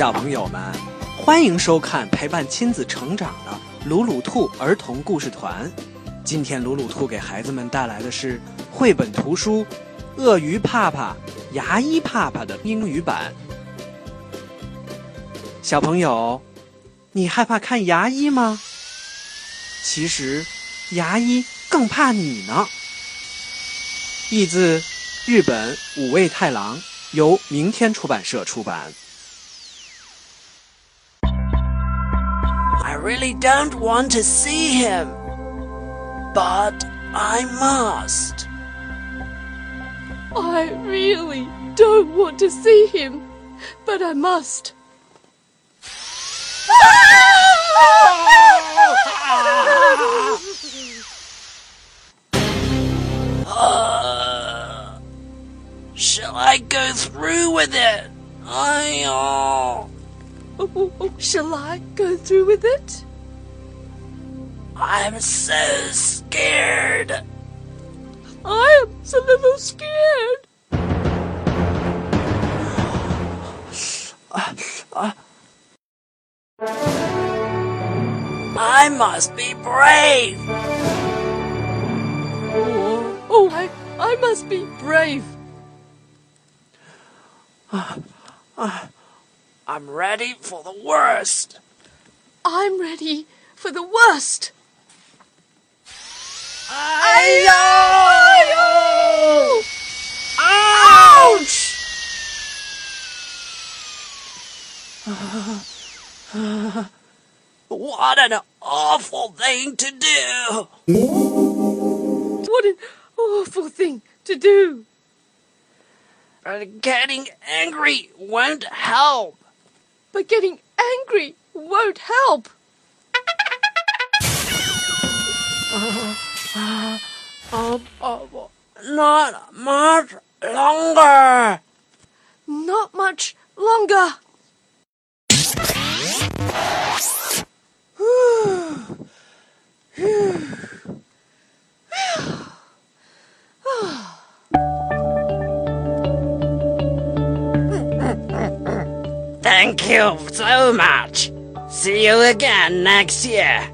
小朋友们，欢迎收看陪伴亲子成长的鲁鲁兔儿童故事团。今天鲁鲁兔给孩子们带来的是绘本图书《鳄鱼怕怕、牙医怕怕》的英语版。小朋友，你害怕看牙医吗？其实，牙医更怕你呢。译自日本五味太郎，由明天出版社出版。Really don't want to see him, but I must. I really don't want to see him, but I must. Uh, shall I go through with it? I uh, shall I go through with it? I'm so scared. I am a little scared. I must be brave. Oh, oh I, I must be brave. Uh, uh, I'm ready for the worst. I'm ready for the worst. Ayo! Ouch! what an awful thing to do! What an awful thing to do. Getting angry won't help. But getting angry won't help. Um, uh, not much longer. Not much longer. Thank you so much. See you again next year.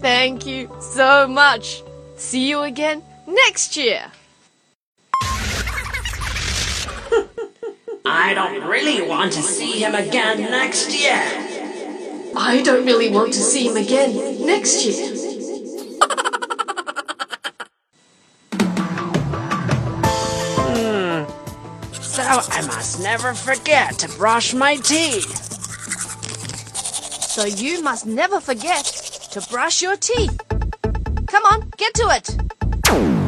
Thank you so much. See you again next year. I don't really want to see him again next year. I don't really want to see him again next year. So I must never forget to brush my teeth. So you must never forget to brush your teeth. Come on, get to it.